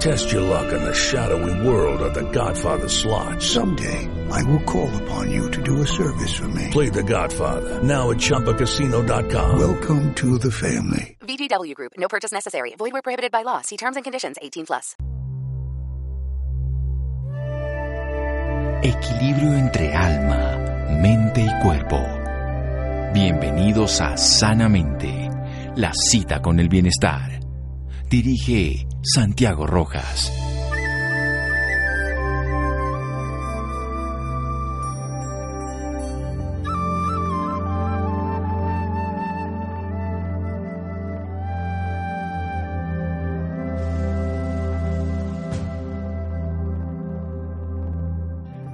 Test your luck in the shadowy world of The Godfather slot. Someday, I will call upon you to do a service for me. Play The Godfather now at ChumbaCasino.com. Welcome to the family. VGW Group. No purchase necessary. Void where prohibited by law. See terms and conditions. 18 plus. Equilibrio entre alma, mente y cuerpo. Bienvenidos a Sanamente, la cita con el bienestar. Dirige Santiago Rojas.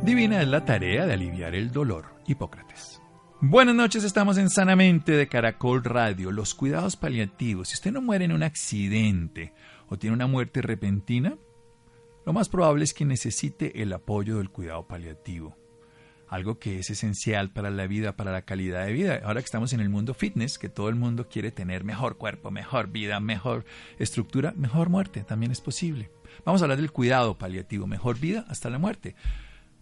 Divina es la tarea de aliviar el dolor. Hipócrates. Buenas noches, estamos en Sanamente de Caracol Radio. Los cuidados paliativos. Si usted no muere en un accidente o tiene una muerte repentina, lo más probable es que necesite el apoyo del cuidado paliativo. Algo que es esencial para la vida, para la calidad de vida. Ahora que estamos en el mundo fitness, que todo el mundo quiere tener mejor cuerpo, mejor vida, mejor estructura, mejor muerte, también es posible. Vamos a hablar del cuidado paliativo, mejor vida hasta la muerte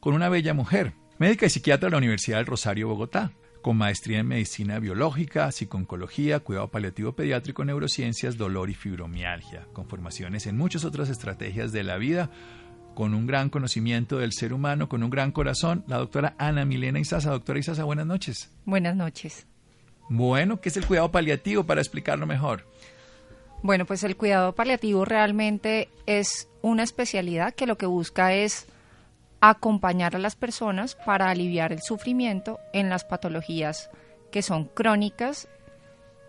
con una bella mujer, médica y psiquiatra de la Universidad del Rosario, Bogotá, con maestría en medicina biológica, psiconcología, cuidado paliativo pediátrico, neurociencias, dolor y fibromialgia, con formaciones en muchas otras estrategias de la vida, con un gran conocimiento del ser humano, con un gran corazón, la doctora Ana Milena Isaza. Doctora Isaza, buenas noches. Buenas noches. Bueno, ¿qué es el cuidado paliativo para explicarlo mejor? Bueno, pues el cuidado paliativo realmente es una especialidad que lo que busca es acompañar a las personas para aliviar el sufrimiento en las patologías que son crónicas,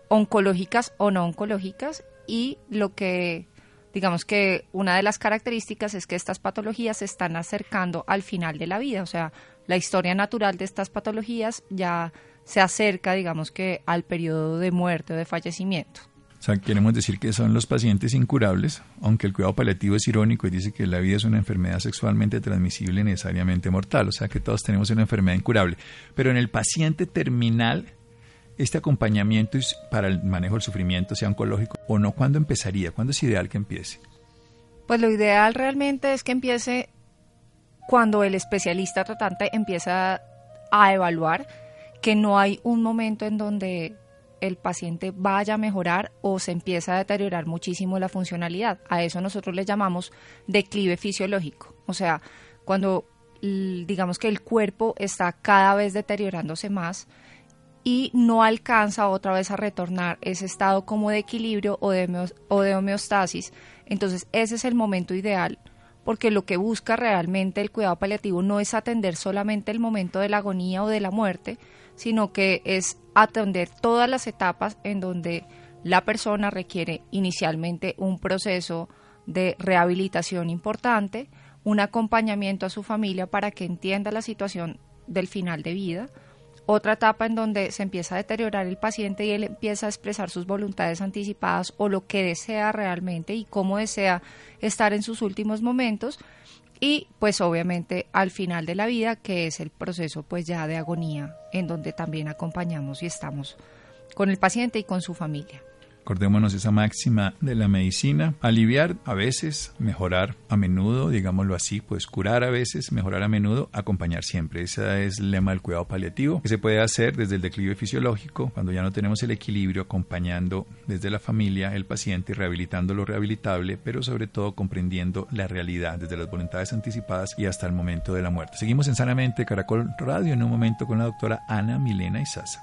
oncológicas o no oncológicas y lo que digamos que una de las características es que estas patologías se están acercando al final de la vida, o sea, la historia natural de estas patologías ya se acerca, digamos que al periodo de muerte o de fallecimiento. Sea, queremos decir que son los pacientes incurables, aunque el cuidado paliativo es irónico y dice que la vida es una enfermedad sexualmente transmisible necesariamente mortal, o sea que todos tenemos una enfermedad incurable. Pero en el paciente terminal, este acompañamiento para el manejo del sufrimiento, sea oncológico o no, ¿cuándo empezaría? ¿Cuándo es ideal que empiece? Pues lo ideal realmente es que empiece cuando el especialista tratante empieza a evaluar que no hay un momento en donde el paciente vaya a mejorar o se empieza a deteriorar muchísimo la funcionalidad. A eso nosotros le llamamos declive fisiológico. O sea, cuando digamos que el cuerpo está cada vez deteriorándose más y no alcanza otra vez a retornar ese estado como de equilibrio o de, o de homeostasis. Entonces ese es el momento ideal porque lo que busca realmente el cuidado paliativo no es atender solamente el momento de la agonía o de la muerte, sino que es atender todas las etapas en donde la persona requiere inicialmente un proceso de rehabilitación importante, un acompañamiento a su familia para que entienda la situación del final de vida, otra etapa en donde se empieza a deteriorar el paciente y él empieza a expresar sus voluntades anticipadas o lo que desea realmente y cómo desea estar en sus últimos momentos y pues obviamente al final de la vida que es el proceso pues ya de agonía en donde también acompañamos y estamos con el paciente y con su familia. Acordémonos esa máxima de la medicina, aliviar a veces, mejorar a menudo, digámoslo así, pues curar a veces, mejorar a menudo, acompañar siempre. Ese es el lema del cuidado paliativo, que se puede hacer desde el declive fisiológico, cuando ya no tenemos el equilibrio, acompañando desde la familia el paciente, rehabilitando lo rehabilitable, pero sobre todo comprendiendo la realidad desde las voluntades anticipadas y hasta el momento de la muerte. Seguimos en Sanamente Caracol Radio en un momento con la doctora Ana Milena Isaza.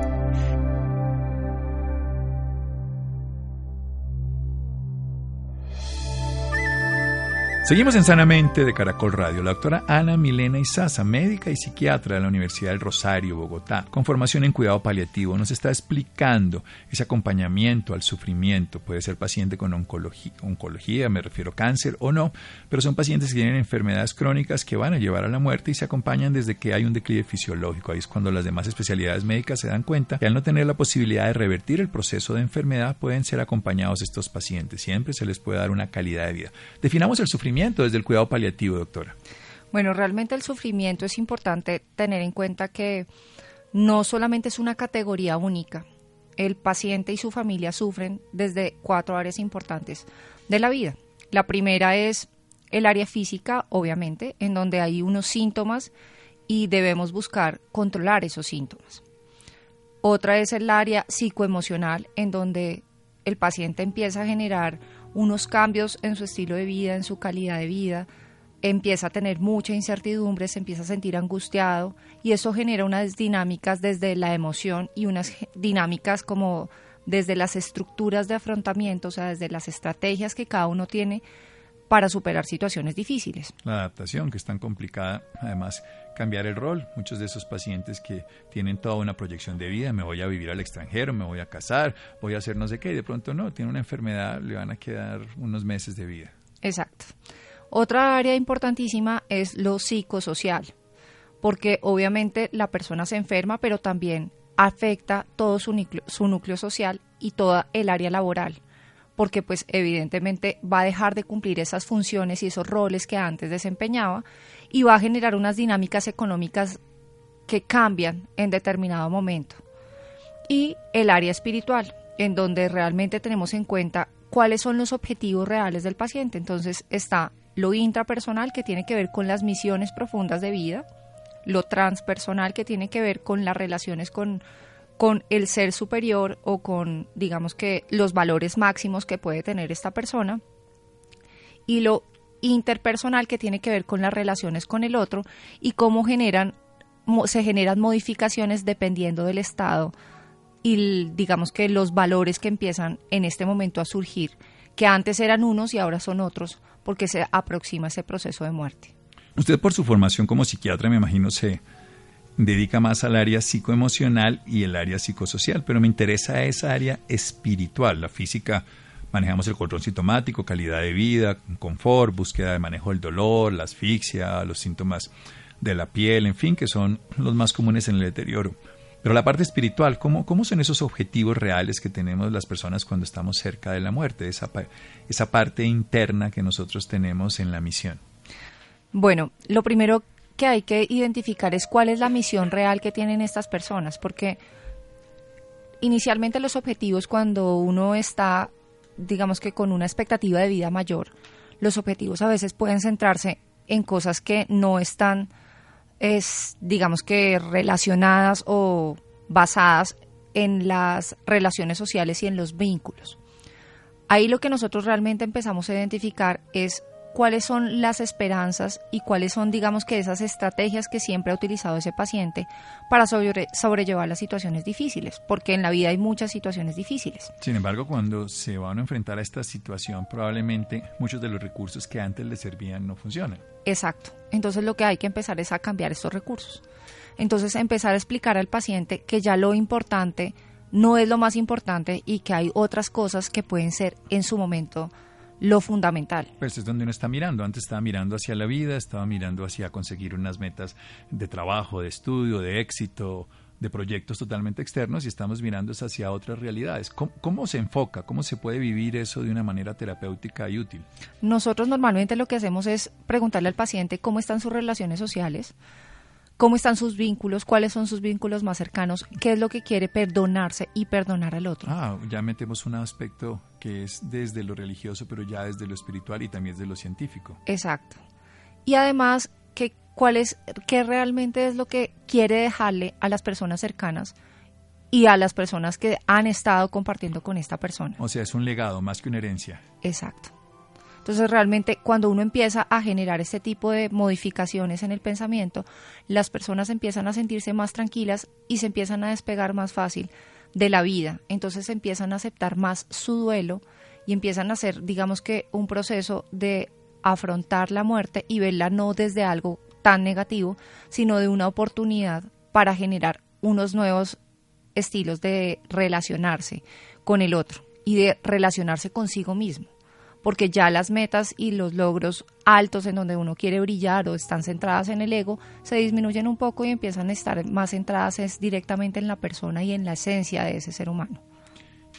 Seguimos en Sanamente de Caracol Radio. La doctora Ana Milena Izaza, médica y psiquiatra de la Universidad del Rosario, Bogotá, con formación en cuidado paliativo, nos está explicando ese acompañamiento al sufrimiento. Puede ser paciente con oncología, oncología, me refiero cáncer o no, pero son pacientes que tienen enfermedades crónicas que van a llevar a la muerte y se acompañan desde que hay un declive fisiológico. Ahí es cuando las demás especialidades médicas se dan cuenta que al no tener la posibilidad de revertir el proceso de enfermedad, pueden ser acompañados estos pacientes. Siempre se les puede dar una calidad de vida. Definamos el sufrimiento desde el cuidado paliativo, doctora? Bueno, realmente el sufrimiento es importante tener en cuenta que no solamente es una categoría única. El paciente y su familia sufren desde cuatro áreas importantes de la vida. La primera es el área física, obviamente, en donde hay unos síntomas y debemos buscar controlar esos síntomas. Otra es el área psicoemocional, en donde el paciente empieza a generar unos cambios en su estilo de vida, en su calidad de vida, empieza a tener mucha incertidumbre, se empieza a sentir angustiado y eso genera unas dinámicas desde la emoción y unas dinámicas como desde las estructuras de afrontamiento, o sea, desde las estrategias que cada uno tiene para superar situaciones difíciles. La adaptación, que es tan complicada, además cambiar el rol. Muchos de esos pacientes que tienen toda una proyección de vida, me voy a vivir al extranjero, me voy a casar, voy a hacer no sé qué, y de pronto no, tiene una enfermedad, le van a quedar unos meses de vida. Exacto. Otra área importantísima es lo psicosocial, porque obviamente la persona se enferma, pero también afecta todo su núcleo, su núcleo social y toda el área laboral porque pues evidentemente va a dejar de cumplir esas funciones y esos roles que antes desempeñaba y va a generar unas dinámicas económicas que cambian en determinado momento. Y el área espiritual, en donde realmente tenemos en cuenta cuáles son los objetivos reales del paciente. Entonces está lo intrapersonal que tiene que ver con las misiones profundas de vida, lo transpersonal que tiene que ver con las relaciones con con el ser superior o con, digamos que, los valores máximos que puede tener esta persona. Y lo interpersonal que tiene que ver con las relaciones con el otro y cómo generan, se generan modificaciones dependiendo del estado y digamos que los valores que empiezan en este momento a surgir, que antes eran unos y ahora son otros, porque se aproxima ese proceso de muerte. Usted por su formación como psiquiatra, me imagino, se dedica más al área psicoemocional y el área psicosocial, pero me interesa esa área espiritual, la física. Manejamos el control sintomático, calidad de vida, confort, búsqueda de manejo del dolor, la asfixia, los síntomas de la piel, en fin, que son los más comunes en el deterioro. Pero la parte espiritual, ¿cómo, son esos objetivos reales que tenemos las personas cuando estamos cerca de la muerte? Esa, esa parte interna que nosotros tenemos en la misión. Bueno, lo primero que hay que identificar es cuál es la misión real que tienen estas personas, porque inicialmente los objetivos cuando uno está, digamos que con una expectativa de vida mayor, los objetivos a veces pueden centrarse en cosas que no están, es, digamos que relacionadas o basadas en las relaciones sociales y en los vínculos. Ahí lo que nosotros realmente empezamos a identificar es cuáles son las esperanzas y cuáles son, digamos que esas estrategias que siempre ha utilizado ese paciente para sobrellevar las situaciones difíciles, porque en la vida hay muchas situaciones difíciles. Sin embargo, cuando se van a enfrentar a esta situación, probablemente muchos de los recursos que antes le servían no funcionan. Exacto. Entonces lo que hay que empezar es a cambiar estos recursos. Entonces empezar a explicar al paciente que ya lo importante no es lo más importante y que hay otras cosas que pueden ser en su momento lo fundamental. Pues es donde uno está mirando. Antes estaba mirando hacia la vida, estaba mirando hacia conseguir unas metas de trabajo, de estudio, de éxito, de proyectos totalmente externos y estamos mirando hacia otras realidades. ¿Cómo, se enfoca? ¿Cómo se puede vivir eso de una manera terapéutica y útil? Nosotros normalmente lo que hacemos es preguntarle al paciente cómo están sus relaciones sociales, cómo están sus vínculos, cuáles son sus vínculos más cercanos, qué es lo que quiere perdonarse y perdonar al otro. Ah, ya metemos un aspecto que es desde lo religioso, pero ya desde lo espiritual y también desde lo científico. Exacto. Y además, cuál es, qué realmente es lo que quiere dejarle a las personas cercanas y a las personas que han estado compartiendo con esta persona. O sea, es un legado más que una herencia. Exacto. Entonces realmente cuando uno empieza a generar este tipo de modificaciones en el pensamiento, las personas empiezan a sentirse más tranquilas y se empiezan a despegar más fácil de la vida. Entonces empiezan a aceptar más su duelo y empiezan a hacer, digamos que, un proceso de afrontar la muerte y verla no desde algo tan negativo, sino de una oportunidad para generar unos nuevos estilos de relacionarse con el otro y de relacionarse consigo mismo porque ya las metas y los logros altos en donde uno quiere brillar o están centradas en el ego se disminuyen un poco y empiezan a estar más centradas directamente en la persona y en la esencia de ese ser humano.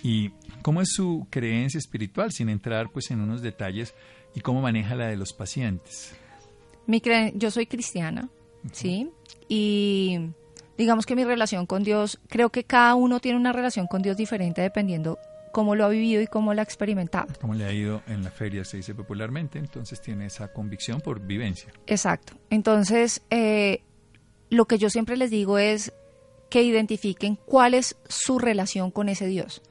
¿Y cómo es su creencia espiritual sin entrar pues en unos detalles y cómo maneja la de los pacientes? Mi yo soy cristiana, ¿sí? Y digamos que mi relación con Dios, creo que cada uno tiene una relación con Dios diferente dependiendo cómo lo ha vivido y cómo lo ha experimentado. Cómo le ha ido en la feria, se dice popularmente, entonces tiene esa convicción por vivencia. Exacto. Entonces, eh, lo que yo siempre les digo es que identifiquen cuál es su relación con ese Dios.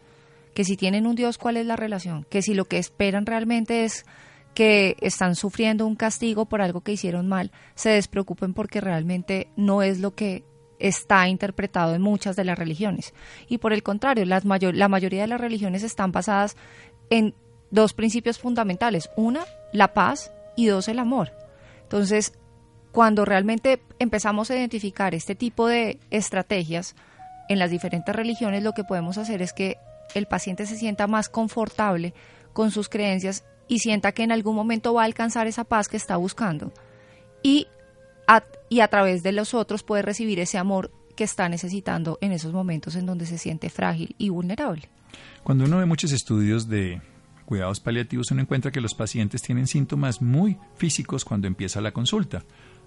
Que si tienen un Dios, cuál es la relación. Que si lo que esperan realmente es que están sufriendo un castigo por algo que hicieron mal, se despreocupen porque realmente no es lo que está interpretado en muchas de las religiones. Y por el contrario, las mayor, la mayoría de las religiones están basadas en dos principios fundamentales. Una, la paz y dos, el amor. Entonces, cuando realmente empezamos a identificar este tipo de estrategias en las diferentes religiones, lo que podemos hacer es que el paciente se sienta más confortable con sus creencias y sienta que en algún momento va a alcanzar esa paz que está buscando. Y y a través de los otros puede recibir ese amor que está necesitando en esos momentos en donde se siente frágil y vulnerable. Cuando uno ve muchos estudios de cuidados paliativos, uno encuentra que los pacientes tienen síntomas muy físicos cuando empieza la consulta.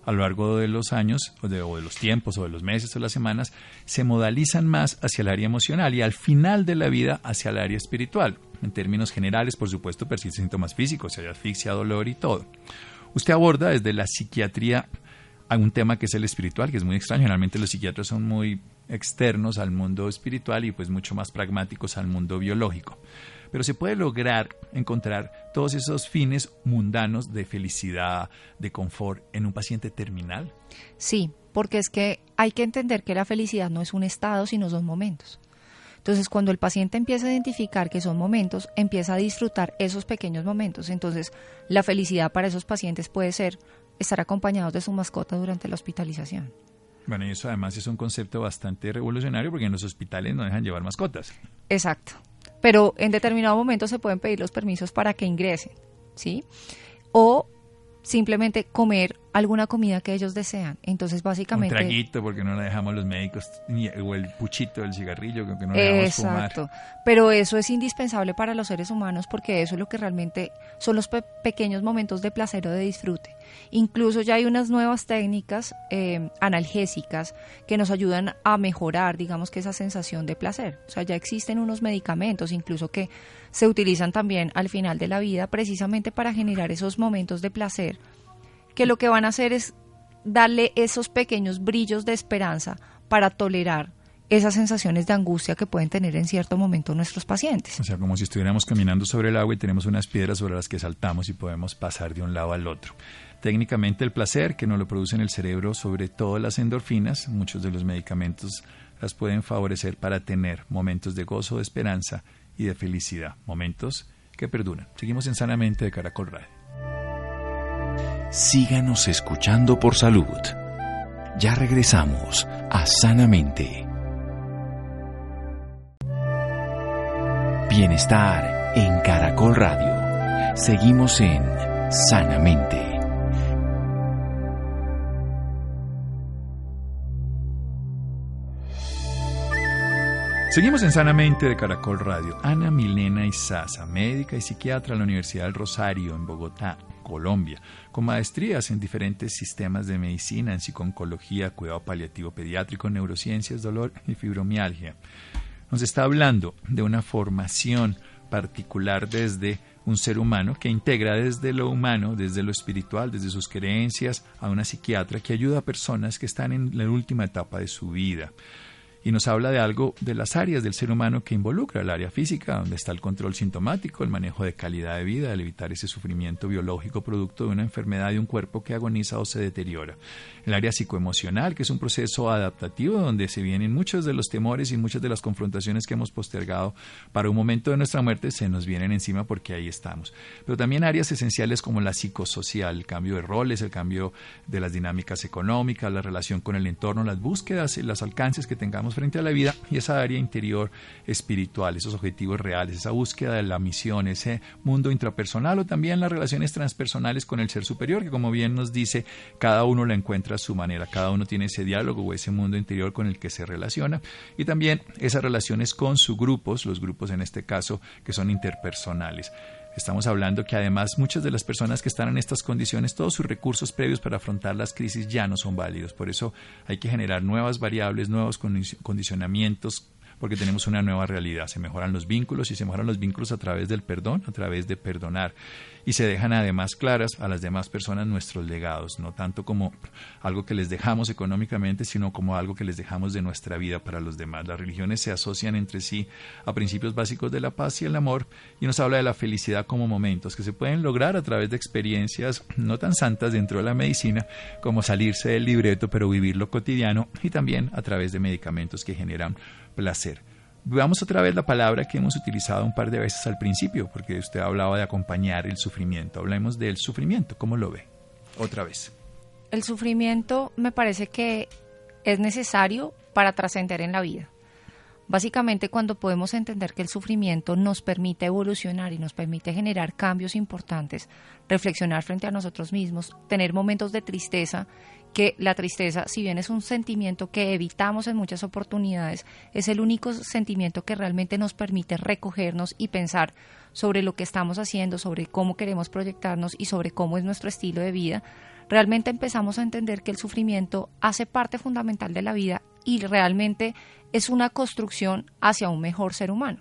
A lo largo de los años, o de, los tiempos, o de los meses, o las semanas, se modalizan más hacia el área emocional y al final de la vida hacia el área espiritual. En términos generales, por supuesto, persisten síntomas físicos, hay asfixia, dolor y todo. Usted aborda desde la psiquiatría hay un tema que es el espiritual, que es muy extraño. Generalmente los psiquiatras son muy externos al mundo espiritual y pues mucho más pragmáticos al mundo biológico. Pero se puede lograr encontrar todos esos fines mundanos de felicidad, de confort en un paciente terminal. Sí, porque es que hay que entender que la felicidad no es un estado, sino son momentos. Entonces, cuando el paciente empieza a identificar que son momentos, empieza a disfrutar esos pequeños momentos. Entonces, la felicidad para esos pacientes puede ser estar acompañados de su mascota durante la hospitalización. Bueno, y eso además es un concepto bastante revolucionario porque en los hospitales no dejan llevar mascotas. Exacto. Pero en determinado momento se pueden pedir los permisos para que ingresen, ¿sí? O simplemente comer alguna comida que ellos desean. Entonces, básicamente... Un traguito, porque no la dejamos los médicos, o el puchito del cigarrillo, que no le dejamos Exacto. Pero eso es indispensable para los seres humanos porque eso es lo que realmente son los pequeños momentos de placer o de disfrute. Incluso ya hay unas nuevas técnicas eh, analgésicas que nos ayudan a mejorar, digamos que esa sensación de placer. O sea, ya existen unos medicamentos incluso que se utilizan también al final de la vida precisamente para generar esos momentos de placer que lo que van a hacer es darle esos pequeños brillos de esperanza para tolerar esas sensaciones de angustia que pueden tener en cierto momento nuestros pacientes. O sea, como si estuviéramos caminando sobre el agua y tenemos unas piedras sobre las que saltamos y podemos pasar de un lado al otro. Técnicamente el placer, que no lo produce en el cerebro, sobre todo las endorfinas, muchos de los medicamentos las pueden favorecer para tener momentos de gozo, de esperanza y de felicidad, momentos que perduran. Seguimos en Sanamente de Caracol Radio síganos escuchando por salud. Ya regresamos a Sanamente. Bienestar en Caracol Radio. Seguimos en Sanamente. Seguimos en Sanamente de Caracol Radio. Ana Milena Izaza, médica y psiquiatra de la Universidad del Rosario en Bogotá, Colombia, con maestrías en diferentes sistemas de medicina, en psiconcología, cuidado paliativo pediátrico, neurociencias, dolor y fibromialgia. Nos está hablando de una formación particular desde un ser humano que integra desde lo humano, desde lo espiritual, desde sus creencias, a una psiquiatra que ayuda a personas que están en la última etapa de su vida. Y nos habla de algo de las áreas del ser humano que involucra el área física, donde está el control sintomático, el manejo de calidad de vida, el evitar ese sufrimiento biológico producto de una enfermedad de un cuerpo que agoniza o se deteriora. El área psicoemocional, que es un proceso adaptativo donde se vienen muchos de los temores y muchas de las confrontaciones que hemos postergado para un momento de nuestra muerte, se nos vienen encima porque ahí estamos. Pero también áreas esenciales como la psicosocial, el cambio de roles, el cambio de las dinámicas económicas, la relación con el entorno, las búsquedas y los alcances que tengamos frente a la vida y esa área interior espiritual, esos objetivos reales, esa búsqueda de la misión, ese mundo intrapersonal o también las relaciones transpersonales con el ser superior, que como bien nos dice, cada uno la encuentra su manera, cada uno tiene ese diálogo o ese mundo interior con el que se relaciona y también esas relaciones con sus grupos, los grupos en este caso que son interpersonales. Estamos hablando que además muchas de las personas que están en estas condiciones, todos sus recursos previos para afrontar las crisis ya no son válidos. Por eso hay que generar nuevas variables, nuevos condicionamientos porque tenemos una nueva realidad. Se mejoran los vínculos y se mejoran los vínculos a través del perdón, a través de perdonar. Y se dejan además claras a las demás personas nuestros legados, no tanto como algo que les dejamos económicamente, sino como algo que les dejamos de nuestra vida para los demás. Las religiones se asocian entre sí a principios básicos de la paz y el amor y nos habla de la felicidad como momentos que se pueden lograr a través de experiencias no tan santas dentro de la medicina como salirse del libreto pero vivir lo cotidiano y también a través de medicamentos que generan placer. Veamos otra vez la palabra que hemos utilizado un par de veces al principio, porque usted hablaba de acompañar el sufrimiento. Hablemos del sufrimiento, ¿cómo lo ve? Otra vez. El sufrimiento me parece que es necesario para trascender en la vida. Básicamente cuando podemos entender que el sufrimiento nos permite evolucionar y nos permite generar cambios importantes, reflexionar frente a nosotros mismos, tener momentos de tristeza que la tristeza, si bien es un sentimiento que evitamos en muchas oportunidades, es el único sentimiento que realmente nos permite recogernos y pensar sobre lo que estamos haciendo, sobre cómo queremos proyectarnos y sobre cómo es nuestro estilo de vida, realmente empezamos a entender que el sufrimiento hace parte fundamental de la vida y realmente es una construcción hacia un mejor ser humano.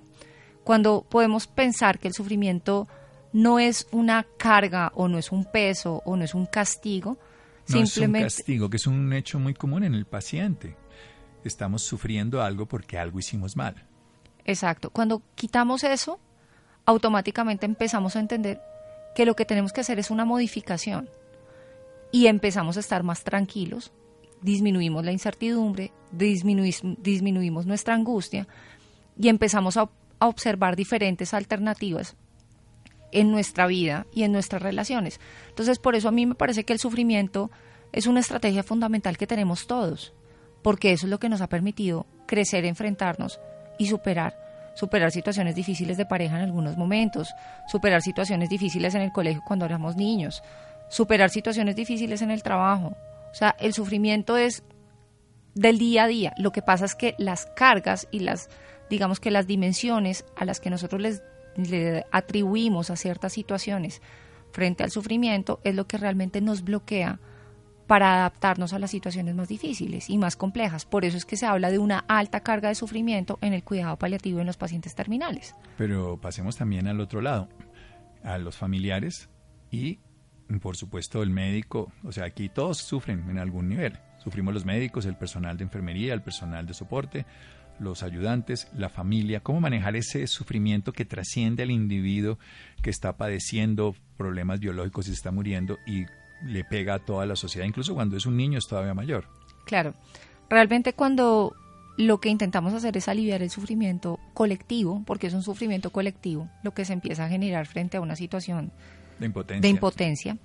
Cuando podemos pensar que el sufrimiento no es una carga o no es un peso o no es un castigo, no es un castigo, que es un hecho muy común en el paciente. Estamos sufriendo algo porque algo hicimos mal. Exacto. Cuando quitamos eso, automáticamente empezamos a entender que lo que tenemos que hacer es una modificación y empezamos a estar más tranquilos, disminuimos la incertidumbre, disminuimos, nuestra angustia y empezamos a observar diferentes alternativas en nuestra vida y en nuestras relaciones. Entonces, por eso a mí me parece que el sufrimiento es una estrategia fundamental que tenemos todos, porque eso es lo que nos ha permitido crecer, enfrentarnos y superar superar situaciones difíciles de pareja en algunos momentos, superar situaciones difíciles en el colegio cuando éramos niños, superar situaciones difíciles en el trabajo. O sea, el sufrimiento es del día a día. Lo que pasa es que las cargas y las, digamos que las dimensiones a las que nosotros les le atribuimos a ciertas situaciones frente al sufrimiento es lo que realmente nos bloquea para adaptarnos a las situaciones más difíciles y más complejas. Por eso es que se habla de una alta carga de sufrimiento en el cuidado paliativo en los pacientes terminales. Pero pasemos también al otro lado, a los familiares y, por supuesto, el médico. O sea, aquí todos sufren en algún nivel. Sufrimos los médicos, el personal de enfermería, el personal de soporte, los ayudantes, la familia, cómo manejar ese sufrimiento que trasciende al individuo que está padeciendo problemas biológicos y está muriendo y le pega a toda la sociedad, incluso cuando es un niño es todavía mayor. Claro, realmente cuando lo que intentamos hacer es aliviar el sufrimiento colectivo, porque es un sufrimiento colectivo, lo que se empieza a generar frente a una situación de impotencia, de impotencia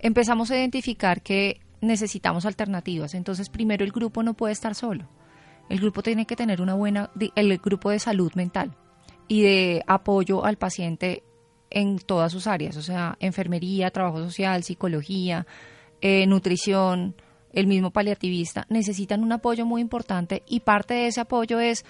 empezamos a identificar que necesitamos alternativas. Entonces, primero el grupo no puede estar solo el grupo tiene que tener una buena, el grupo de salud mental y de apoyo al paciente en todas sus áreas, o sea, enfermería, trabajo social, psicología, eh, nutrición, el mismo paliativista, necesitan un apoyo muy importante y parte de ese apoyo es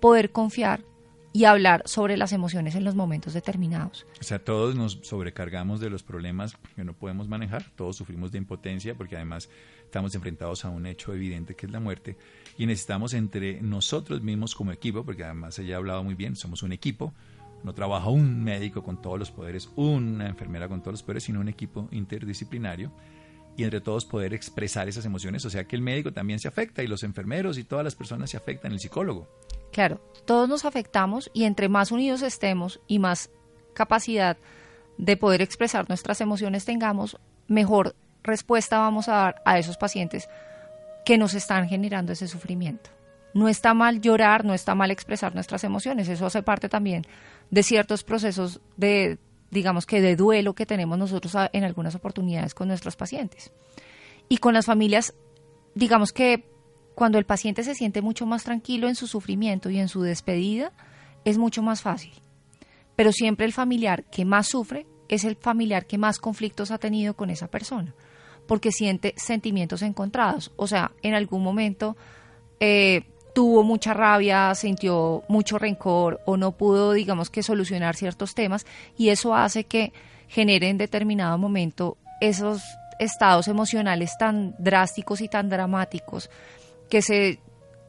poder confiar y hablar sobre las emociones en los momentos determinados. O sea, todos nos sobrecargamos de los problemas que no podemos manejar, todos sufrimos de impotencia porque además estamos enfrentados a un hecho evidente que es la muerte y necesitamos entre nosotros mismos como equipo, porque además ella ha hablado muy bien, somos un equipo, no trabaja un médico con todos los poderes, una enfermera con todos los poderes, sino un equipo interdisciplinario y entre todos poder expresar esas emociones. O sea que el médico también se afecta y los enfermeros y todas las personas se afectan, el psicólogo. Claro, todos nos afectamos y entre más unidos estemos y más capacidad de poder expresar nuestras emociones tengamos, mejor respuesta vamos a dar a esos pacientes que nos están generando ese sufrimiento. No está mal llorar, no está mal expresar nuestras emociones, eso hace parte también de ciertos procesos de, digamos que de duelo que tenemos nosotros en algunas oportunidades con nuestros pacientes. Y con las familias, digamos que cuando el paciente se siente mucho más tranquilo en su sufrimiento y en su despedida, es mucho más fácil. Pero siempre el familiar que más sufre es el familiar que más conflictos ha tenido con esa persona, porque siente sentimientos encontrados. O sea, en algún momento eh, tuvo mucha rabia, sintió mucho rencor o no pudo, digamos que, solucionar ciertos temas y eso hace que genere en determinado momento esos estados emocionales tan drásticos y tan dramáticos que se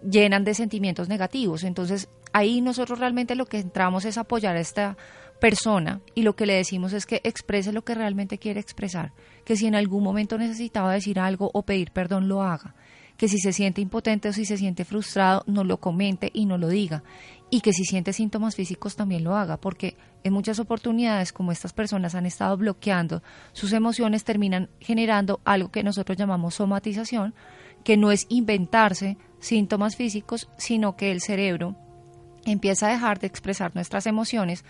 llenan de sentimientos negativos. Entonces, ahí nosotros realmente lo que entramos es apoyar a esta persona y lo que le decimos es que exprese lo que realmente quiere expresar, que si en algún momento necesitaba decir algo o pedir perdón lo haga, que si se siente impotente o si se siente frustrado, no lo comente y no lo diga. Y que si siente síntomas físicos también lo haga, porque en muchas oportunidades, como estas personas han estado bloqueando sus emociones, terminan generando algo que nosotros llamamos somatización, que no es inventarse síntomas físicos, sino que el cerebro empieza a dejar de expresar nuestras emociones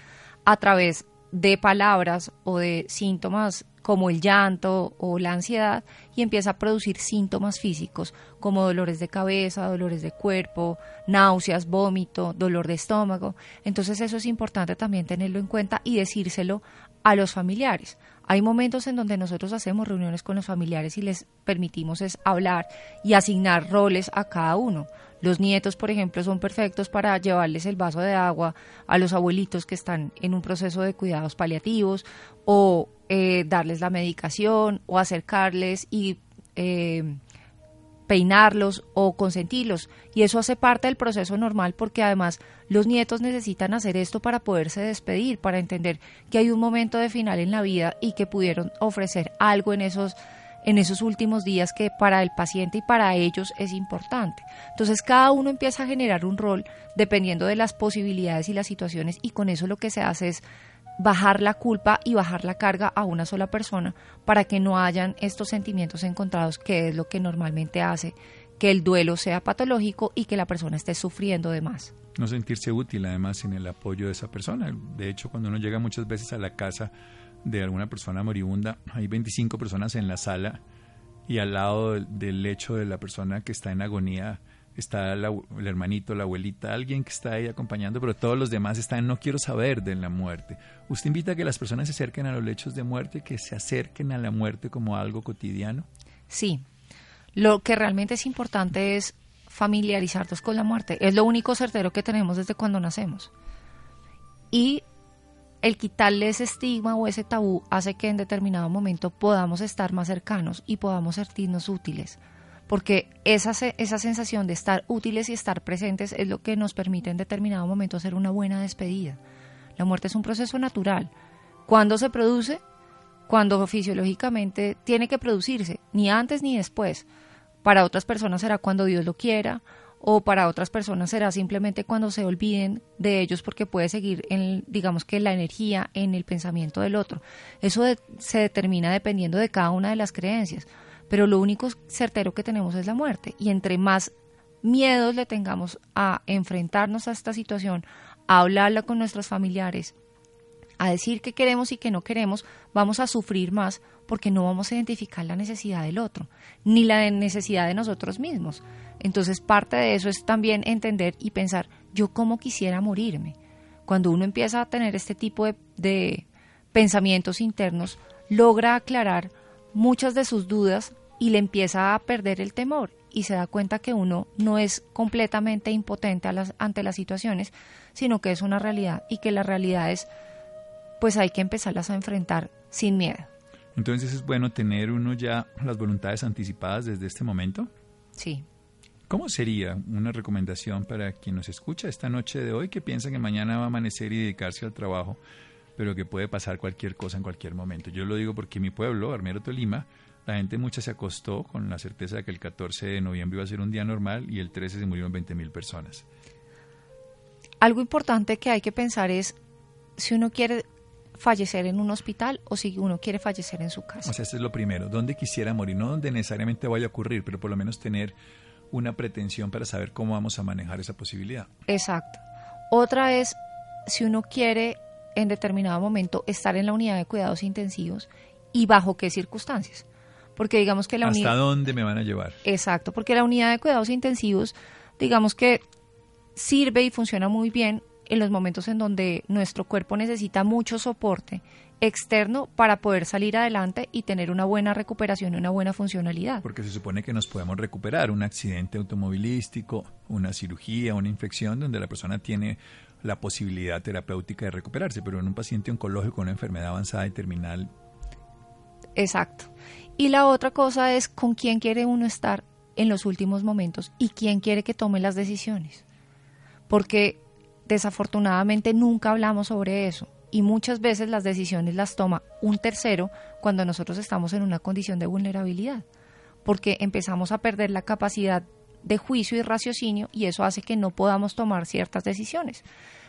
a través de palabras o de síntomas como el llanto o la ansiedad y empieza a producir síntomas físicos como dolores de cabeza, dolores de cuerpo, náuseas, vómito, dolor de estómago. Entonces eso es importante también tenerlo en cuenta y decírselo a los familiares. Hay momentos en donde nosotros hacemos reuniones con los familiares y les permitimos es hablar y asignar roles a cada uno. Los nietos, por ejemplo, son perfectos para llevarles el vaso de agua a los abuelitos que están en un proceso de cuidados paliativos o eh, darles la medicación o acercarles y eh, peinarlos o consentirlos. Y eso hace parte del proceso normal porque además los nietos necesitan hacer esto para poderse despedir, para entender que hay un momento de final en la vida y que pudieron ofrecer algo en esos en esos últimos días que para el paciente y para ellos es importante. Entonces cada uno empieza a generar un rol dependiendo de las posibilidades y las situaciones y con eso lo que se hace es bajar la culpa y bajar la carga a una sola persona para que no hayan estos sentimientos encontrados, que es lo que normalmente hace que el duelo sea patológico y que la persona esté sufriendo de más. No sentirse útil además sin el apoyo de esa persona. De hecho, cuando uno llega muchas veces a la casa de alguna persona moribunda, hay 25 personas en la sala y al lado del lecho de la persona que está en agonía está el hermanito, la abuelita, alguien que está ahí acompañando, pero todos los demás están, no quiero saber de la muerte. ¿Usted invita a que las personas se acerquen a los lechos de muerte, que se acerquen a la muerte como algo cotidiano? Sí. Lo que realmente es importante es familiarizarnos con la muerte. Es lo único certero que tenemos desde cuando nacemos. Y el quitarle ese estigma o ese tabú hace que en determinado momento podamos estar más cercanos y podamos sentirnos útiles porque esa, esa sensación de estar útiles y estar presentes es lo que nos permite en determinado momento hacer una buena despedida. La muerte es un proceso natural. ¿Cuándo se produce? Cuando fisiológicamente tiene que producirse, ni antes ni después. Para otras personas será cuando Dios lo quiera, o para otras personas será simplemente cuando se olviden de ellos porque puede seguir en, digamos que la energía en el pensamiento del otro. Eso se determina dependiendo de cada una de las creencias pero lo único certero que tenemos es la muerte. Y entre más miedos le tengamos a enfrentarnos a esta situación, a hablarla con nuestros familiares, a decir que queremos y que no queremos, vamos a sufrir más porque no vamos a identificar la necesidad del otro, ni la necesidad de nosotros mismos. Entonces parte de eso es también entender y pensar, yo cómo quisiera morirme. Cuando uno empieza a tener este tipo de, de pensamientos internos, logra aclarar muchas de sus dudas y le empieza a perder el temor y se da cuenta que uno no es completamente impotente ante las situaciones, sino que es una realidad y que las realidades pues hay que empezarlas a enfrentar sin miedo. Entonces es bueno tener uno ya las voluntades anticipadas desde este momento. Sí. ¿Cómo sería una recomendación para quien nos escucha esta noche de hoy que piensa que mañana va a amanecer y dedicarse al trabajo, pero que puede pasar cualquier cosa en cualquier momento? Yo lo digo porque mi pueblo, Armero Tolima, La gente mucha se acostó con la certeza de que el 14 de noviembre iba a ser un día normal y el 13 se murieron 20 mil personas. Algo importante que hay que pensar es si uno quiere fallecer en un hospital o si uno quiere fallecer en su casa. O sea, eso es lo primero. ¿Dónde quisiera morir? No donde necesariamente vaya a ocurrir, pero por lo menos tener una pretensión para saber cómo vamos a manejar esa posibilidad. Exacto. Otra es si uno quiere en determinado momento estar en la unidad de cuidados intensivos y bajo qué circunstancias. Porque digamos que la ¿Hasta unidad... dónde me van a llevar? Exacto, porque la unidad de cuidados intensivos, digamos que sirve y funciona muy bien en los momentos en donde nuestro cuerpo necesita mucho soporte externo para poder salir adelante y tener una buena recuperación y una buena funcionalidad. Porque se supone que nos podemos recuperar un accidente automovilístico, una cirugía, una infección donde la persona tiene la posibilidad terapéutica de recuperarse, pero en un paciente oncológico, una enfermedad avanzada y terminal. Exacto. Y la otra cosa es con quién quiere uno estar en los últimos momentos y quién quiere que tome las decisiones. Porque desafortunadamente nunca hablamos sobre eso y muchas veces las decisiones las toma un tercero cuando nosotros estamos en una condición de vulnerabilidad, porque empezamos a perder la capacidad de juicio y raciocinio y eso hace que no podamos tomar ciertas decisiones.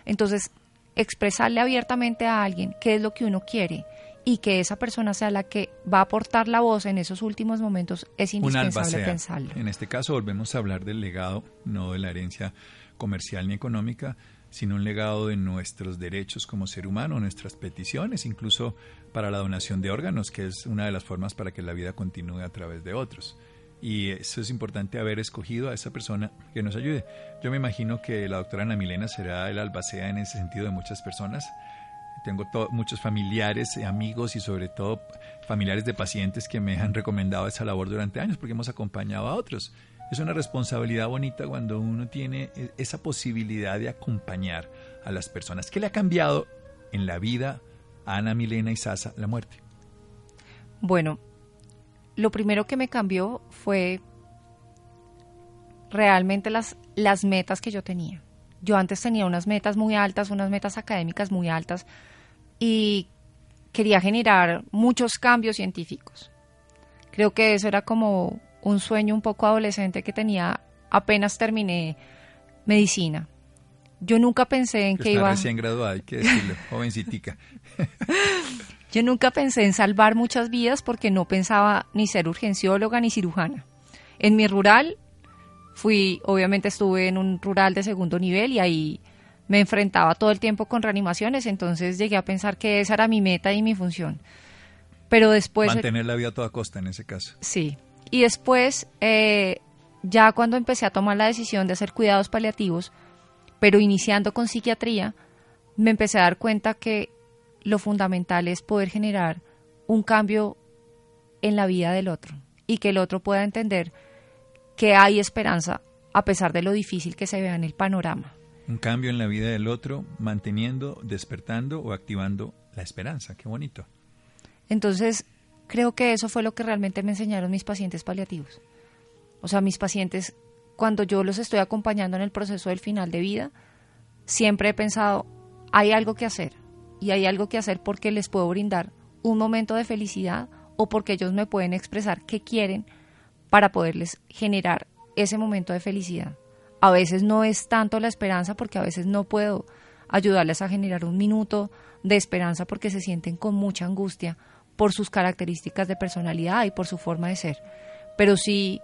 Entonces, expresarle abiertamente a alguien qué es lo que uno quiere y que esa persona sea la que va a aportar la voz en esos últimos momentos es indispensable pensarlo. En este caso volvemos a hablar del legado, no de la herencia comercial ni económica, sino un legado de nuestros derechos como ser humano, nuestras peticiones, incluso para la donación de órganos, que es una de las formas para que la vida continúe a través de otros. Y eso es importante haber escogido a esa persona que nos ayude. Yo me imagino que la doctora Ana Milena será el albacea en ese sentido de muchas personas. Tengo muchos familiares, amigos y sobre todo familiares de pacientes que me han recomendado esa labor durante años porque hemos acompañado a otros es una responsabilidad bonita cuando uno tiene e, esa posibilidad de acompañar a las personas. ¿Qué le ha cambiado en la vida a Ana Milena y Sasa la muerte? Bueno, lo primero que me cambió fue realmente las, las metas que yo tenía. Yo antes tenía unas metas muy altas, unas metas académicas muy altas y quería generar muchos cambios científicos. Creo que eso era como un sueño un poco adolescente que tenía apenas terminé medicina. Yo nunca pensé en que iba... recién graduada, hay que decirlo, jovencitica. Yo nunca pensé en salvar muchas vidas porque no pensaba ni ser urgencióloga ni cirujana. En mi rural fui, obviamente estuve en un rural de segundo nivel y ahí me enfrentaba todo el tiempo con reanimaciones, entonces llegué a pensar que esa era mi meta y mi función. Pero después... Mantener la vida a toda costa en ese caso. Sí, y después, eh, ya cuando empecé a tomar la decisión de hacer cuidados paliativos, pero iniciando con psiquiatría, me empecé a dar cuenta que lo fundamental es poder generar un cambio en la vida del otro y que el otro pueda entender que hay esperanza a pesar de lo difícil que se vea en el panorama. Un cambio en la vida del otro, manteniendo, despertando o activando la esperanza. Qué bonito. Entonces, creo que eso fue lo que realmente me enseñaron mis pacientes paliativos. O sea, mis pacientes, cuando yo los estoy acompañando en el proceso del final de vida, siempre he pensado, hay algo que hacer. Y hay algo que hacer porque les puedo brindar un momento de felicidad o porque ellos me pueden expresar qué quieren para poderles generar ese momento de felicidad. A veces no es tanto la esperanza porque a veces no puedo ayudarles a generar un minuto de esperanza porque se sienten con mucha angustia por sus características de personalidad y por su forma de ser, pero sí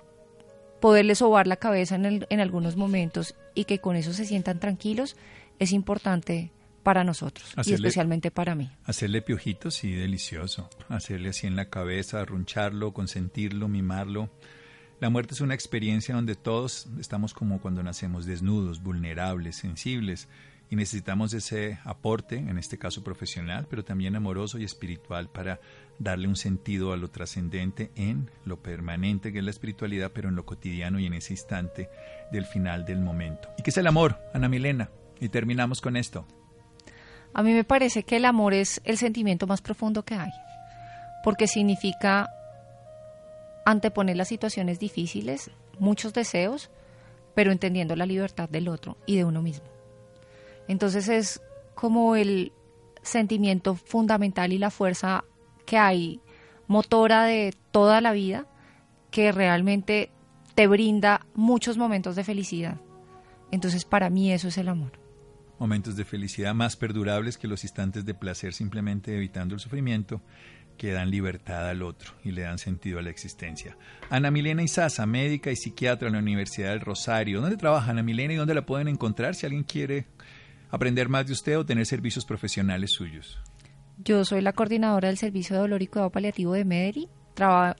poderles sobar la cabeza en, en algunos momentos y que con eso se sientan tranquilos es importante para nosotros y especialmente para mí. Hacerle piojitos, sí, delicioso. Hacerle así en la cabeza, arruncharlo, consentirlo, mimarlo. La muerte es una experiencia donde todos estamos como cuando nacemos desnudos, vulnerables, sensibles y necesitamos ese aporte, en este caso profesional, pero también amoroso y espiritual para darle un sentido a lo trascendente en lo permanente que es la espiritualidad, pero en lo cotidiano y en ese instante del final del momento. ¿Y qué es el amor, Ana Milena? Y terminamos con esto. A mí me parece que el amor es el sentimiento más profundo que hay, porque significa anteponer las situaciones difíciles, muchos deseos, pero entendiendo la libertad del otro y de uno mismo. Entonces es como el sentimiento fundamental y la fuerza que hay motora de toda la vida que realmente te brinda muchos momentos de felicidad. Entonces para mí eso es el amor. Momentos de felicidad más perdurables que los instantes de placer simplemente evitando el sufrimiento que dan libertad al otro y le dan sentido a la existencia. Ana Milena Isaza, médica y psiquiatra en la Universidad del Rosario. ¿Dónde trabaja Ana Milena y dónde la pueden encontrar si alguien quiere aprender más de usted o tener servicios profesionales suyos? Yo soy la coordinadora del Servicio de Dolor y Cuidado Paliativo de Mederi.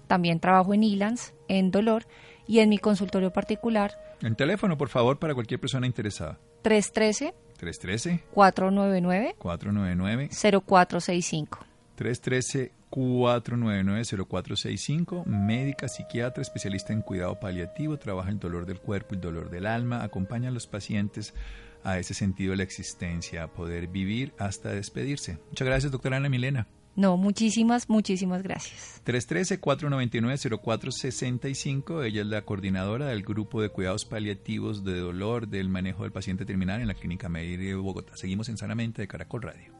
también trabajo en ILANS, en dolor, y en mi consultorio particular. En teléfono, por favor, para cualquier persona interesada. 313 313 499 499 0465. 313 499-0465, médica, psiquiatra, especialista en cuidado paliativo, trabaja en dolor del cuerpo y dolor del alma, acompaña a los pacientes a ese sentido de la existencia, a poder vivir hasta despedirse. Muchas gracias, doctora Ana Milena. No, muchísimas, muchísimas gracias. 313-499-0465. Ella es la coordinadora del grupo de cuidados paliativos de dolor del manejo del paciente terminal en la Clínica Medir de Bogotá. Seguimos en Sanamente de Caracol Radio.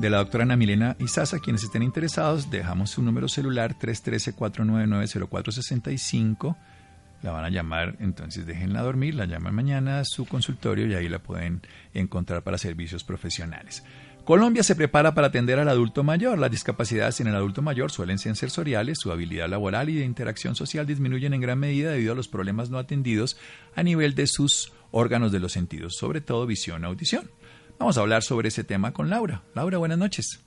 de la doctora Ana Milena Isaza. Quienes estén interesados, dejamos su número celular 313-499-0465. La van a llamar, entonces déjenla dormir, la llaman mañana a su consultorio y ahí la pueden encontrar para servicios profesionales. Colombia se prepara para atender al adulto mayor. Las discapacidades en el adulto mayor suelen ser sensoriales, su habilidad laboral y de interacción social disminuyen en gran medida debido a los problemas no atendidos a nivel de sus órganos de los sentidos, sobre todo visión, audición. Vamos a hablar sobre ese tema con Laura. Laura, buenas noches.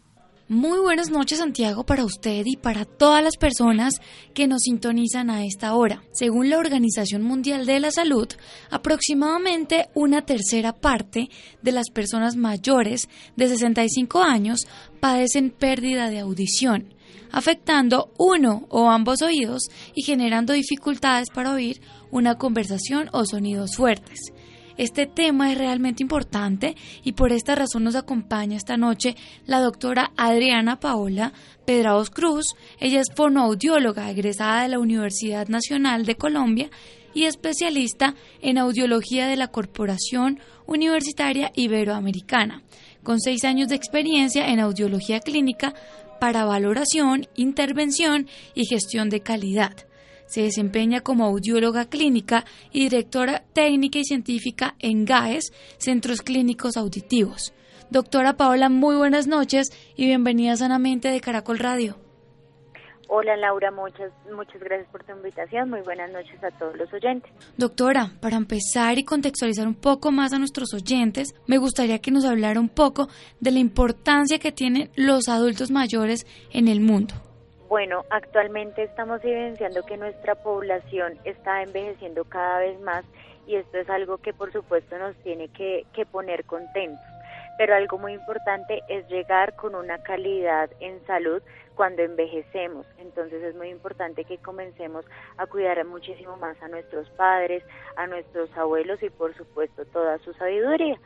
Muy buenas noches Santiago para usted y para todas las personas que nos sintonizan a esta hora. Según la Organización Mundial de la Salud, aproximadamente una tercera parte de las personas mayores de 65 años padecen pérdida de audición, afectando uno o ambos oídos y generando dificultades para oír una conversación o sonidos fuertes. Este tema es realmente importante y por esta razón nos acompaña esta noche la doctora Adriana Paola Pedraos Cruz. Ella es fonoaudióloga egresada de la Universidad Nacional de Colombia y especialista en audiología de la Corporación Universitaria Iberoamericana, con seis años de experiencia en audiología clínica para valoración, intervención y gestión de calidad. Se desempeña como audióloga clínica y directora técnica y científica en GAES, Centros Clínicos Auditivos. Doctora Paola, muy buenas noches y bienvenida sanamente de Caracol Radio. Hola Laura, muchas, muchas gracias por tu invitación. Muy buenas noches a todos los oyentes. Doctora, para empezar y contextualizar un poco más a nuestros oyentes, me gustaría que nos hablara un poco de la importancia que tienen los adultos mayores en el mundo. Bueno, actualmente estamos evidenciando que nuestra población está envejeciendo cada vez más y esto es algo que por supuesto nos tiene que, poner contentos. Pero algo muy importante es llegar con una calidad en salud cuando envejecemos. Entonces es muy importante que comencemos a cuidar muchísimo más a nuestros padres, a nuestros abuelos y por supuesto toda su sabiduría.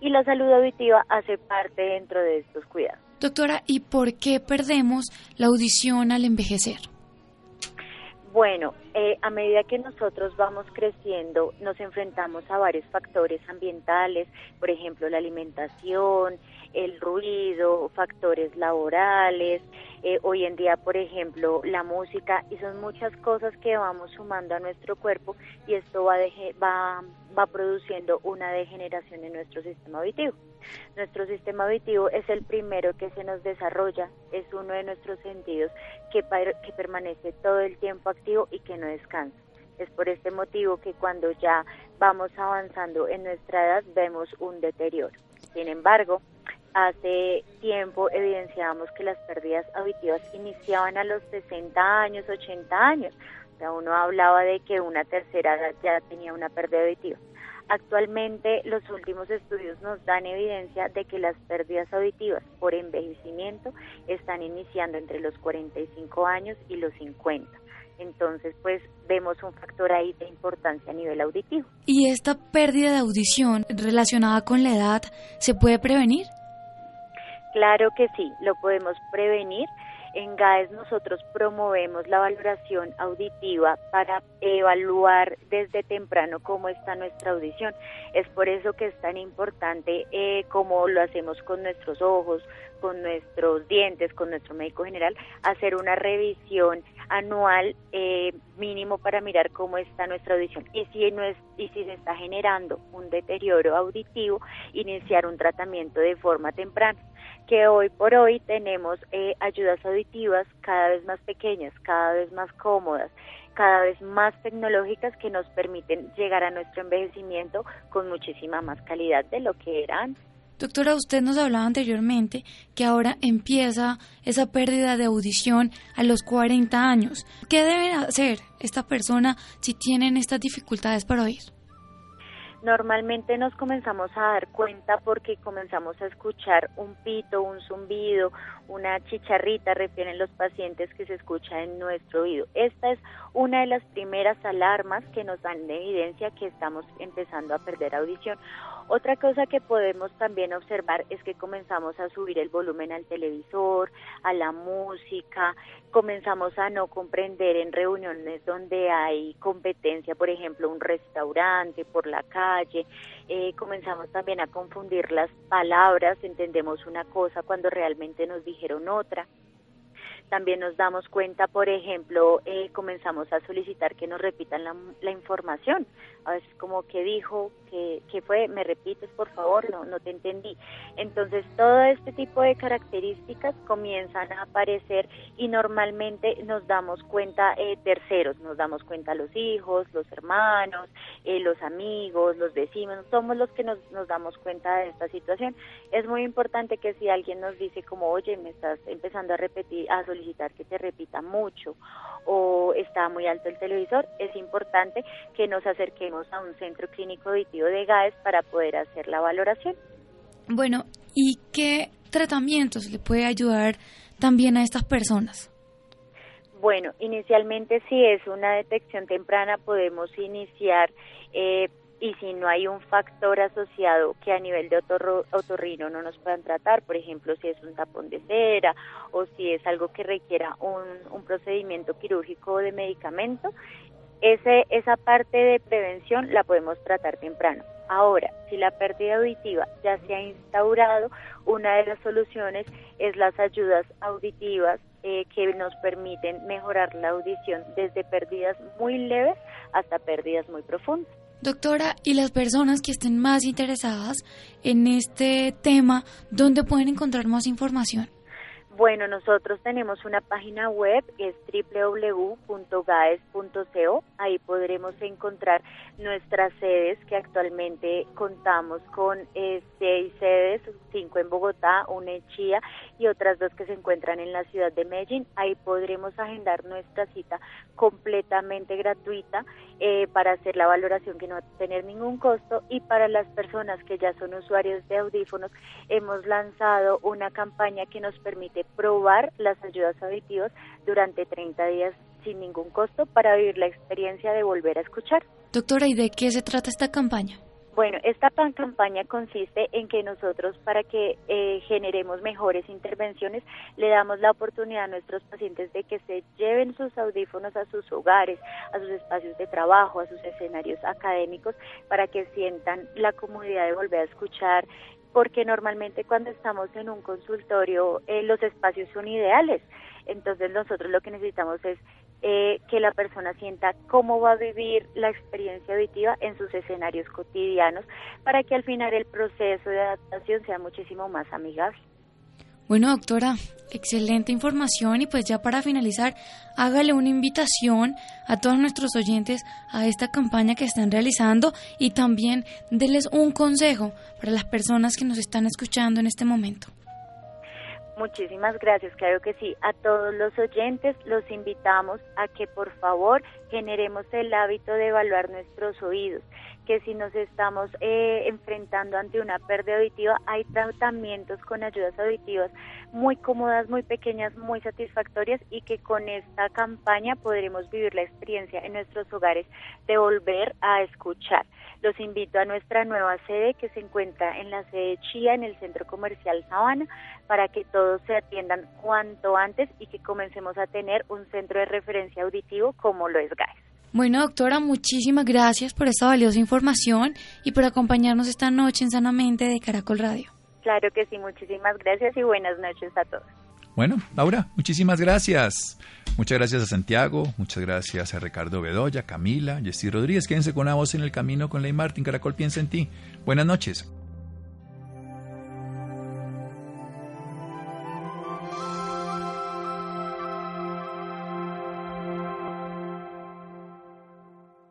Y la salud auditiva hace parte dentro de estos cuidados. Doctora, ¿y por qué perdemos la audición al envejecer? Bueno, eh, a medida que nosotros vamos creciendo, nos enfrentamos a varios factores ambientales, por ejemplo, la alimentación, el ruido, factores laborales, eh, hoy en día, por ejemplo, la música, y son muchas cosas que vamos sumando a nuestro cuerpo y esto va, va, va produciendo una degeneración en nuestro sistema auditivo. Nuestro sistema auditivo es el primero que se nos desarrolla, es uno de nuestros sentidos que, que permanece todo el tiempo activo y que no descansa. Es por este motivo que cuando ya vamos avanzando en nuestra edad vemos un deterioro. Sin embargo, hace tiempo evidenciábamos que las pérdidas auditivas iniciaban a los 60 años, 80 años. Uno hablaba de que una tercera edad ya tenía una pérdida auditiva. Actualmente los últimos estudios nos dan evidencia de que las pérdidas auditivas por envejecimiento están iniciando entre los 45 años y los 50. Entonces, pues vemos un factor ahí de importancia a nivel auditivo. ¿Y esta pérdida de audición relacionada con la edad se puede prevenir? Claro que sí, lo podemos prevenir. En GAES nosotros promovemos la valoración auditiva para evaluar desde temprano cómo está nuestra audición. Es por eso que es tan importante eh, como lo hacemos con nuestros ojos, con nuestros dientes, con nuestro médico general, hacer una revisión anual eh, mínimo para mirar cómo está nuestra audición y si no es y si se está generando un deterioro auditivo iniciar un tratamiento de forma temprana que hoy por hoy tenemos eh, ayudas auditivas cada vez más pequeñas, cada vez más cómodas, cada vez más tecnológicas que nos permiten llegar a nuestro envejecimiento con muchísima más calidad de lo que era antes. Doctora, usted nos hablaba anteriormente que ahora empieza esa pérdida de audición a los 40 años. ¿Qué debe hacer esta persona si tienen estas dificultades para oír? normalmente nos comenzamos a dar cuenta porque comenzamos a escuchar un pito, un zumbido, una chicharrita, refieren los pacientes que se escucha en nuestro oído. Esta es una de las primeras alarmas que nos dan de evidencia que estamos empezando a perder audición. Otra cosa que podemos también observar es que comenzamos a subir el volumen al televisor, a la música, comenzamos a no comprender en reuniones donde hay competencia, por ejemplo, un restaurante, por la calle, eh, comenzamos también a confundir las palabras, entendemos una cosa cuando realmente nos dijeron otra. También nos damos cuenta, por ejemplo, eh, comenzamos a solicitar que nos repitan la, la información. A veces como que dijo, que, fue, me repites por favor, no, no te entendí. Entonces todo este tipo de características comienzan a aparecer y normalmente nos damos cuenta eh, terceros, nos damos cuenta los hijos, los hermanos, eh, los amigos, los vecinos, somos los que nos, nos damos cuenta de esta situación. Es muy importante que si alguien nos dice como, oye, me estás empezando a repetir, a solicitar que te repita mucho o está muy alto el televisor, es importante que nos acerquemos a un centro clínico auditivo de GAES para poder hacer la valoración. Bueno, ¿y qué tratamientos le puede ayudar también a estas personas? Bueno, inicialmente si es una detección temprana podemos iniciar eh, y si no hay un factor asociado que a nivel de otorrino no nos puedan tratar, por ejemplo, si es un tapón de cera o si es algo que requiera un, un procedimiento quirúrgico o de medicamento, ese, esa parte de prevención la podemos tratar temprano. Ahora, si la pérdida auditiva ya se ha instaurado, una de las soluciones es las ayudas auditivas eh, que nos permiten mejorar la audición desde pérdidas muy leves hasta pérdidas muy profundas. Doctora, ¿y las personas que estén más interesadas en este tema, dónde pueden encontrar más información? Bueno, nosotros tenemos una página web, es www.gaes.co. Ahí podremos encontrar nuestras sedes, que actualmente contamos con eh, seis sedes, cinco en Bogotá, una en Chía y otras dos que se encuentran en la ciudad de Medellín. Ahí podremos agendar nuestra cita completamente gratuita eh, para hacer la valoración que no va a tener ningún costo. Y para las personas que ya son usuarios de audífonos, hemos lanzado una campaña que nos permite probar las ayudas auditivas durante 30 días sin ningún costo para vivir la experiencia de volver a escuchar. Doctora, ¿y de qué se trata esta campaña? Bueno, esta campaña consiste en que nosotros, para que eh, generemos mejores intervenciones, le damos la oportunidad a nuestros pacientes de que se lleven sus audífonos a sus hogares, a sus espacios de trabajo, a sus escenarios académicos, para que sientan la comodidad de volver a escuchar, porque normalmente cuando estamos en un consultorio eh, los espacios son ideales. Entonces nosotros lo que necesitamos es eh, que la persona sienta cómo va a vivir la experiencia auditiva en sus escenarios cotidianos para que al final el proceso de adaptación sea muchísimo más amigable. Bueno, doctora, excelente información y pues ya para finalizar, hágale una invitación a todos nuestros oyentes a esta campaña que están realizando y también déles un consejo para las personas que nos están escuchando en este momento. Muchísimas gracias, claro que sí. A todos los oyentes los invitamos a que por favor generemos el hábito de evaluar nuestros oídos que si nos estamos eh, enfrentando ante una pérdida auditiva, hay tratamientos con ayudas auditivas muy cómodas, muy pequeñas, muy satisfactorias y que con esta campaña podremos vivir la experiencia en nuestros hogares de volver a escuchar. Los invito a nuestra nueva sede que se encuentra en la sede Chía, en el Centro Comercial Sabana, para que todos se atiendan cuanto antes y que comencemos a tener un centro de referencia auditivo como lo es GAES. Bueno, doctora, muchísimas gracias por esta valiosa información y por acompañarnos esta noche en Sanamente de Caracol Radio. Claro que sí, muchísimas gracias y buenas noches a todos. Bueno, Laura, muchísimas gracias. Muchas gracias a Santiago, muchas gracias a Ricardo Bedoya, Camila, Jessy Rodríguez. Quédense con una voz en el camino con Ley Martín. Caracol piensa en ti. Buenas noches.